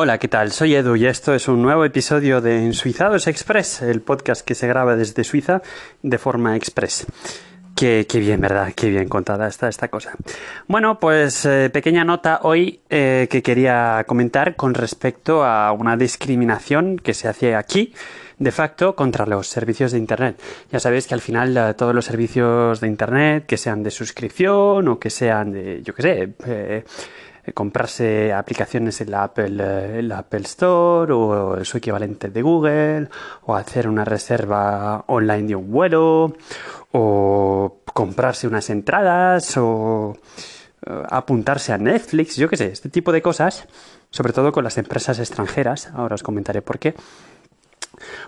Hola, ¿qué tal? Soy Edu y esto es un nuevo episodio de Ensuizados Express, el podcast que se graba desde Suiza de forma express. Qué, bien, ¿verdad? Qué bien contada está esta cosa. Bueno, pues eh, pequeña nota hoy eh, que quería comentar con respecto a una discriminación que se hace aquí de facto contra los servicios de Internet. Ya sabéis que al final eh, todos los servicios de Internet, que sean de suscripción o que sean de, yo qué sé, eh, comprarse aplicaciones en la Apple, eh, Apple Store o su equivalente de Google, o hacer una reserva online de un vuelo, o comprarse unas entradas, o eh, apuntarse a Netflix, yo qué sé, este tipo de cosas, sobre todo con las empresas extranjeras, ahora os comentaré por qué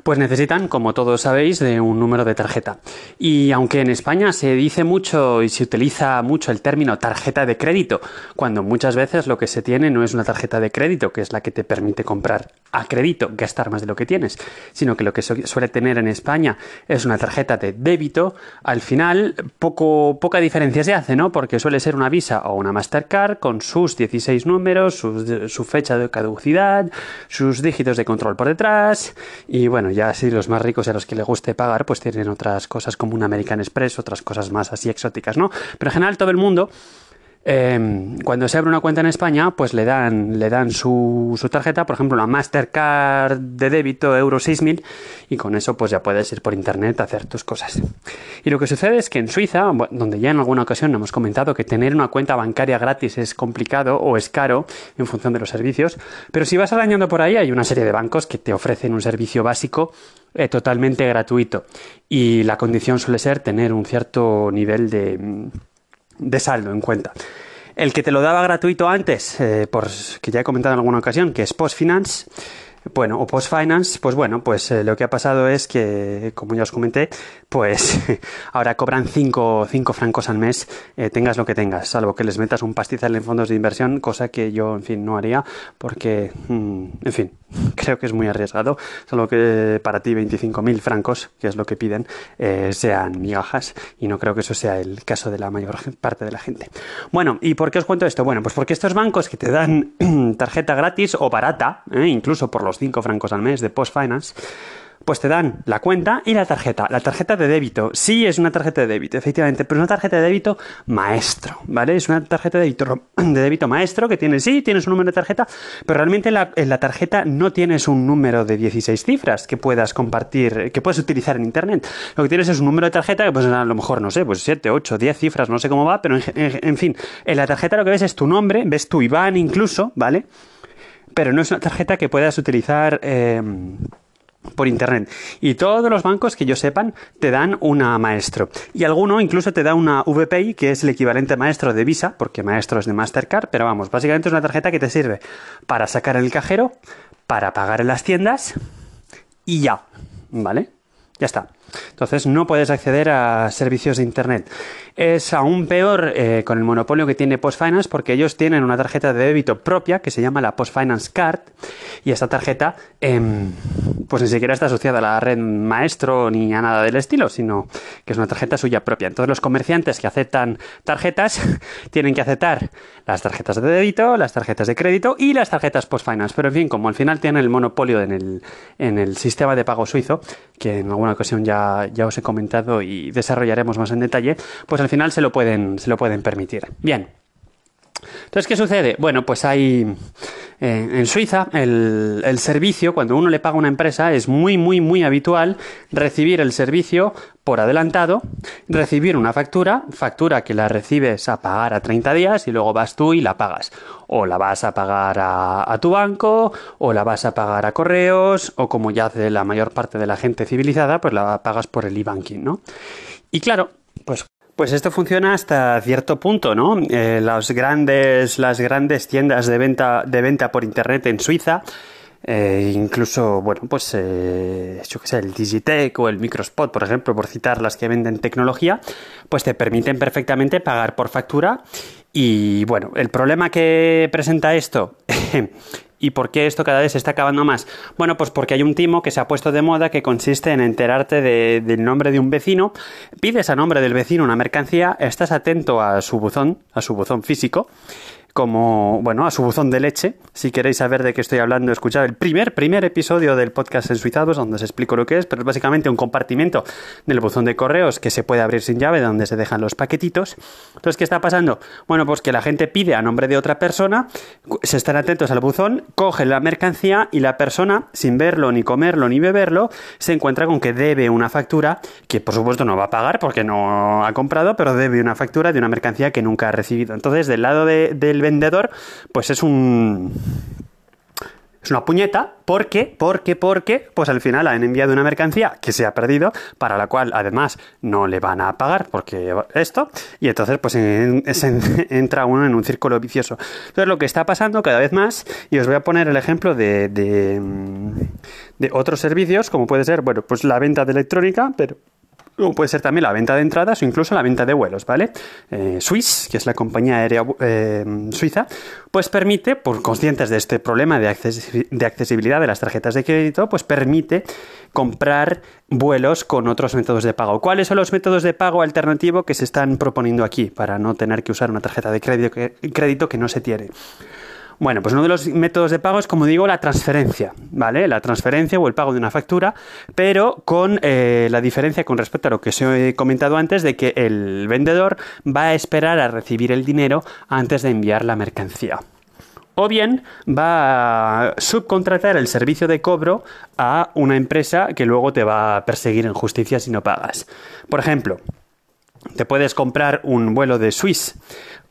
pues necesitan, como todos sabéis, de un número de tarjeta. Y aunque en España se dice mucho y se utiliza mucho el término tarjeta de crédito, cuando muchas veces lo que se tiene no es una tarjeta de crédito, que es la que te permite comprar a crédito, gastar más de lo que tienes, sino que lo que suele tener en España es una tarjeta de débito, al final poco, poca diferencia se hace, ¿no? Porque suele ser una Visa o una Mastercard con sus 16 números, su fecha de caducidad, sus dígitos de control por detrás y bueno, ya si los más ricos y a los que les guste pagar, pues tienen otras cosas como un American Express, otras cosas más así exóticas, ¿no? Pero en general todo el mundo Em, cuando se abre una cuenta en España, pues le dan, le dan su, tarjeta, por ejemplo, una Mastercard de débito Euro 6000, y con eso pues ya puedes ir por internet a hacer tus cosas. Y lo que sucede es que en Suiza, donde ya en alguna ocasión hemos comentado que tener una cuenta bancaria gratis es complicado o es caro en función de los servicios, pero si vas arañando por ahí, hay una serie de bancos que te ofrecen un servicio básico eh, totalmente gratuito. Y la condición suele ser tener un cierto nivel de de saldo en cuenta. El que te lo daba gratuito antes, eh, por, que ya he comentado en alguna ocasión, que es PostFinance, bueno, o Post Finance, pues bueno, pues eh, lo que ha pasado es que, como ya os comenté, pues ahora cobran 5 francos al mes, eh, tengas lo que tengas, salvo que les metas un pastizal en fondos de inversión, cosa que yo, en fin, no haría, porque, mm, en fin, creo que es muy arriesgado, salvo que para ti 25.000 francos, que es lo que piden, eh, sean migajas, y no creo que eso sea el caso de la mayor parte de la gente. Bueno, ¿y por qué os cuento esto? Bueno, pues porque estos bancos que te dan tarjeta gratis o barata, incluso por lo 5 francos al mes de Post Finance, pues te dan la cuenta y la tarjeta. La tarjeta de débito, sí es una tarjeta de débito, efectivamente, pero es una tarjeta de débito maestro, ¿vale? Es una tarjeta de débito, de débito maestro que tiene, sí, tienes un número de tarjeta, pero realmente en la, tarjeta no tienes un número de 16 cifras que puedas compartir, que puedes utilizar en Internet. Lo que tienes es un número de tarjeta que pues a lo mejor, no sé, pues 7, 8, 10 cifras, no sé cómo va, pero en, fin, en la tarjeta lo que ves es tu nombre, ves tu IBAN incluso, ¿vale? Pero no es una tarjeta que puedas utilizar eh, por internet. Y todos los bancos que yo sepan te dan una maestro. Y alguno incluso te da una VPI, que es el equivalente maestro de Visa, porque maestro es de Mastercard, pero vamos, básicamente es una tarjeta que te sirve para sacar el cajero, para pagar en las tiendas y ya. ¿Vale? Ya está. Entonces no puedes acceder a servicios de Internet. Es aún peor eh, con el monopolio que tiene PostFinance porque ellos tienen una tarjeta de débito propia que se llama la PostFinance Card y esta tarjeta em, pues ni siquiera está asociada a la red maestro ni a nada del estilo, sino que es una tarjeta suya propia. Entonces los comerciantes que aceptan tarjetas tienen que aceptar las tarjetas de débito, las tarjetas de crédito y las tarjetas PostFinance. Pero en fin, como al final tienen el monopolio en el, en el sistema de pago suizo, que en alguna ocasión ya ya, os he comentado y desarrollaremos más en detalle, pues al final se lo pueden, se lo pueden permitir. Bien. Entonces, ¿qué sucede? Bueno, pues hay eh, en Suiza el, servicio, cuando uno le paga a una empresa, es muy, muy, muy habitual recibir el servicio por adelantado, recibir una factura, factura que la recibes a pagar a 30 días y luego vas tú y la pagas. O la vas a pagar a, tu banco, o la vas a pagar a correos, o como ya hace la mayor parte de la gente civilizada, pues la pagas por el e-banking, ¿no? Y claro, pues pues esto funciona hasta cierto punto, ¿no? Eh, las grandes, las grandes tiendas de venta, de venta por internet en Suiza, eh, incluso, bueno, pues eh, yo qué sé, el Digitech o el Microspot, por ejemplo, por citar las que venden tecnología, pues te permiten perfectamente pagar por factura. Y bueno, el problema que presenta esto ¿Y por qué esto cada vez se está acabando más? Bueno, pues porque hay un timo que se ha puesto de moda que consiste en enterarte del nombre de un vecino, pides a nombre del vecino una mercancía, estás atento a su buzón, a su buzón físico, como, bueno, a su buzón de leche. Si queréis saber de qué estoy hablando, escuchad el primer, primer episodio del podcast en Suizados, donde os explico lo que es, pero es básicamente un compartimento del buzón de correos que se puede abrir sin llave, donde se dejan los paquetitos. Entonces, ¿qué está pasando? Bueno, pues que la gente pide a nombre de otra persona, se están atentos al buzón, cogen la mercancía y la persona, sin verlo, ni comerlo, ni beberlo, se encuentra con que debe una factura, que por supuesto no va a pagar porque no ha comprado, pero debe una factura de una mercancía que nunca ha recibido. Entonces, del lado del vendedor, pues es un es una puñeta. Porque, porque, porque, pues al final han enviado una mercancía que se ha perdido, para la cual además no le van a pagar porque esto, y entonces pues entra uno en un círculo vicioso. Entonces lo que está pasando cada vez más, y os voy a poner el ejemplo de, de, de otros servicios, como puede ser, bueno, pues la venta de electrónica, pero puede ser también la venta de entradas o incluso la venta de vuelos, ¿vale? Eh, Swiss, que es la compañía aérea eh, suiza, pues permite, por conscientes de este problema de, accesibilidad de las tarjetas de crédito, pues permite comprar vuelos con otros métodos de pago. ¿Cuáles son los métodos de pago alternativo que se están proponiendo aquí para no tener que usar una tarjeta de crédito que no se tiene? Bueno, pues uno de los métodos de pago es, como digo, la transferencia, ¿vale? La transferencia o el pago de una factura, pero con eh, la diferencia con respecto a lo que os he comentado antes de que el vendedor va a esperar a recibir el dinero antes de enviar la mercancía. O bien va a subcontratar el servicio de cobro a una empresa que luego te va a perseguir en justicia si no pagas. Por ejemplo, te puedes comprar un vuelo de Swiss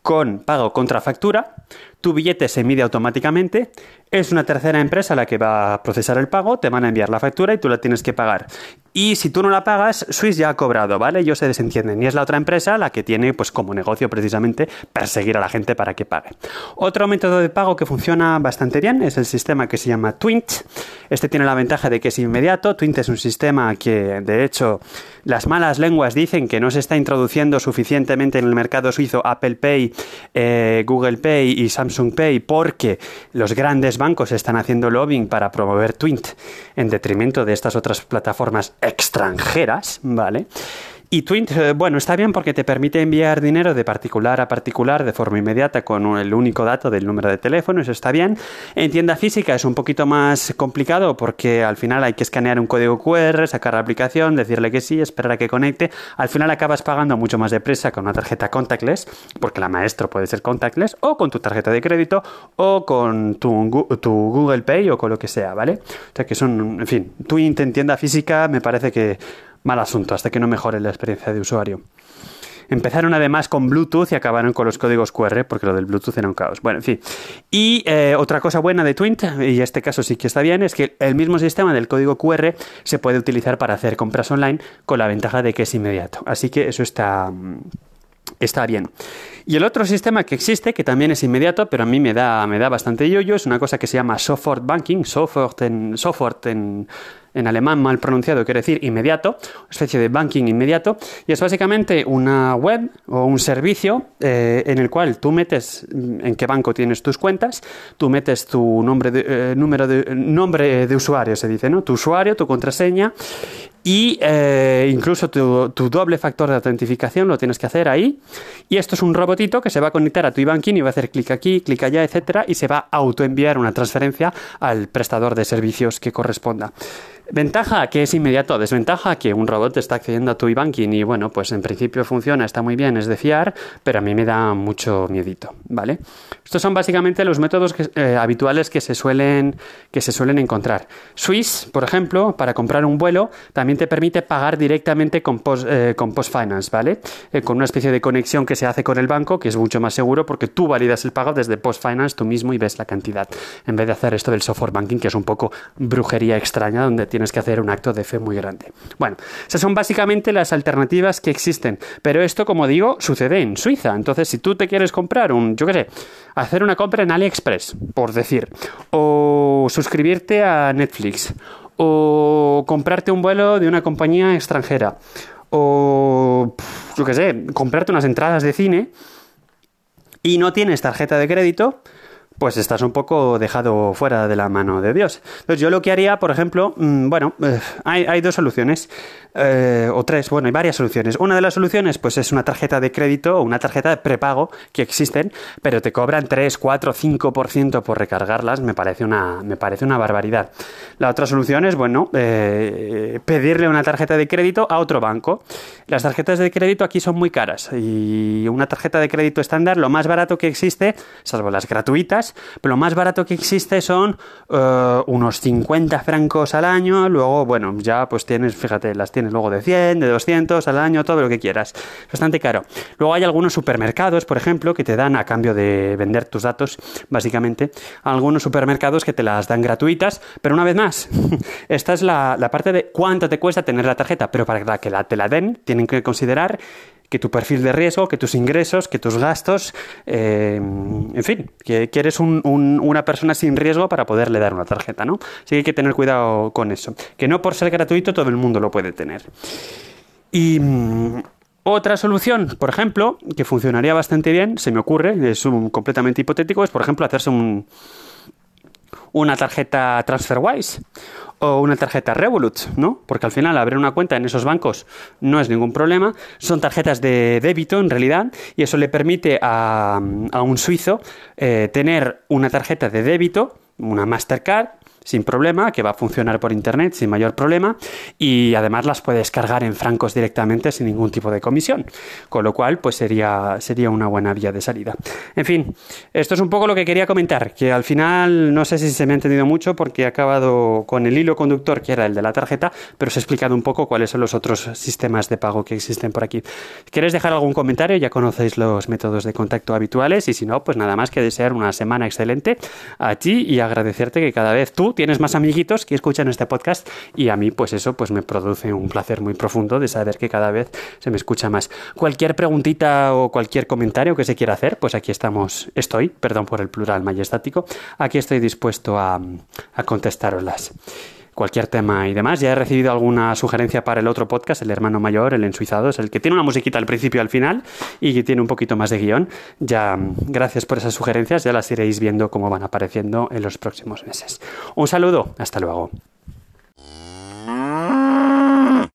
con pago contra factura, tu billete se mide automáticamente, es una tercera empresa la que va a procesar el pago, te van a enviar la factura y tú la tienes que pagar. Y si tú no la pagas, Swiss ya ha cobrado, ¿vale? Ellos se desentienden. Y es la otra empresa la que tiene, pues como negocio precisamente, perseguir a la gente para que pague. Otro método de pago que funciona bastante bien es el sistema que se llama Twint. Este tiene la ventaja de que es inmediato. Twint es un sistema que, de hecho, las malas lenguas dicen que no se está introduciendo suficientemente en el mercado suizo Apple Pay, eh, Google Pay y Samsung Pay porque los grandes bancos están haciendo lobbying para promover Twint en detrimento de estas otras plataformas extranjeras, ¿vale? Y Twint, eh, bueno, está bien porque te permite enviar dinero de particular a particular de forma inmediata con el único dato del número de teléfono, eso está bien. En tienda física es un poquito más complicado porque al final hay que escanear un código QR, sacar la aplicación, decirle que sí, esperar a que conecte. Al final acabas pagando mucho más depresa con una tarjeta contactless, porque la maestro puede ser contactless, o con tu tarjeta de crédito, o con tu, tu Google Pay o con lo que sea, ¿vale? O sea que son, en fin, Twint en tienda física me parece que Mal asunto, hasta que no mejore la experiencia de usuario. Empezaron además con Bluetooth y acabaron con los códigos QR, porque lo del Bluetooth era un caos. Bueno, en fin. Y eh, otra cosa buena de Twint, y este caso sí que está bien, es que el mismo sistema del código QR se puede utilizar para hacer compras online con la ventaja de que es inmediato. Así que eso está, está bien. Y el otro sistema que existe, que también es inmediato, pero a mí me da, me da bastante yoyo, es una cosa que se llama Software Banking, Software en, software en, en alemán mal pronunciado quiere decir inmediato, especie de banking inmediato, y es básicamente una web o un servicio eh, en el cual tú metes en qué banco tienes tus cuentas, tú metes tu nombre de, eh, número de, nombre de usuario, se dice, ¿no? Tu usuario, tu contraseña y eh, incluso tu, doble factor de autentificación lo tienes que hacer ahí. Y esto es un robotito que se va a conectar a tu iBanking y va a hacer clic aquí, clic allá, etcétera, y se va a autoenviar una transferencia al prestador de servicios que corresponda. Ventaja que es inmediato, desventaja que un robot está accediendo a tu e-banking y bueno, pues en principio funciona, está muy bien, es de fiar, pero a mí me da mucho miedito, ¿vale? Estos son básicamente los métodos eh, habituales que se, suelen, que se suelen encontrar. Swiss, por ejemplo, para comprar un vuelo, también te permite pagar directamente con Post, eh, con post Finance, ¿vale? Eh, con una especie de conexión que se hace con el banco, que es mucho más seguro porque tú validas el pago desde Post Finance tú mismo y ves la cantidad, en vez de hacer esto del software banking, que es un poco brujería extraña, donde tienes que hacer un acto de fe muy grande. Bueno, esas son básicamente las alternativas que existen, pero esto, como digo, sucede en Suiza. Entonces, si tú te quieres comprar un, yo qué sé, hacer una compra en AliExpress, por decir, o suscribirte a Netflix, o comprarte un vuelo de una compañía extranjera, o, yo qué sé, comprarte unas entradas de cine y no tienes tarjeta de crédito, pues estás un poco dejado fuera de la mano de Dios. Entonces yo lo que haría, por ejemplo, mm, bueno, eh, hay, hay, dos soluciones. Eh, o tres, bueno, hay varias soluciones. Una de las soluciones, pues es una tarjeta de crédito o una tarjeta de prepago que existen, pero te cobran 3, 4, 5% por recargarlas, me parece una, me parece una barbaridad. La otra solución es, bueno, eh, pedirle una tarjeta de crédito a otro banco. Las tarjetas de crédito aquí son muy caras y una tarjeta de crédito estándar, lo más barato que existe, salvo las gratuitas, pero lo más barato que existe son uh, unos 50 francos al año, luego, bueno, ya pues tienes, fíjate, las tienes tienes luego de 100, de 200 al año, todo lo que quieras. Bastante caro. Luego hay algunos supermercados, por ejemplo, que te dan a cambio de vender tus datos, básicamente, algunos supermercados que te las dan gratuitas, pero una vez más, esta es la, parte de cuánto te cuesta tener la tarjeta, pero para que la, te la den, tienen que considerar que tu perfil de riesgo, que tus ingresos, que tus gastos, eh, en fin, que, eres una persona sin riesgo para poderle dar una tarjeta, ¿no? Así que hay que tener cuidado con eso. Que no por ser gratuito todo el mundo lo puede tener. Y mm, otra solución, por ejemplo, que funcionaría bastante bien, se me ocurre, es un completamente hipotético, es por ejemplo hacerse un, una tarjeta TransferWise o una tarjeta Revolut, ¿no? Porque al final abrir una cuenta en esos bancos no es ningún problema. Son tarjetas de débito en realidad y eso le permite a, un suizo eh, tener una tarjeta de débito, una Mastercard, sin problema, que va a funcionar por internet sin mayor problema y además las puedes cargar en francos directamente sin ningún tipo de comisión, con lo cual pues sería, sería una buena vía de salida. En fin, esto es un poco lo que quería comentar, que al final no sé si se me ha entendido mucho porque he acabado con el hilo conductor que era el de la tarjeta, pero os he explicado un poco cuáles son los otros sistemas de pago que existen por aquí. ¿Quieres dejar algún comentario? Ya conocéis los métodos de contacto habituales y si no, pues nada más que desear una semana excelente a ti y agradecerte que cada vez tienes más amiguitos que escuchan este podcast y a mí pues eso pues me produce un placer muy profundo de saber que cada vez se me escucha más. Cualquier preguntita o cualquier comentario que se quiera hacer, pues aquí estamos, estoy, perdón por el plural majestático, aquí estoy dispuesto a, a contestaroslas cualquier tema y demás. Ya he recibido alguna sugerencia para el otro podcast, el hermano mayor, el ensuizado, es el que tiene una musiquita al principio y al final y tiene un poquito más de guion. Ya, gracias por esas sugerencias, ya las iréis viendo cómo van apareciendo en los próximos meses. Un saludo, hasta luego.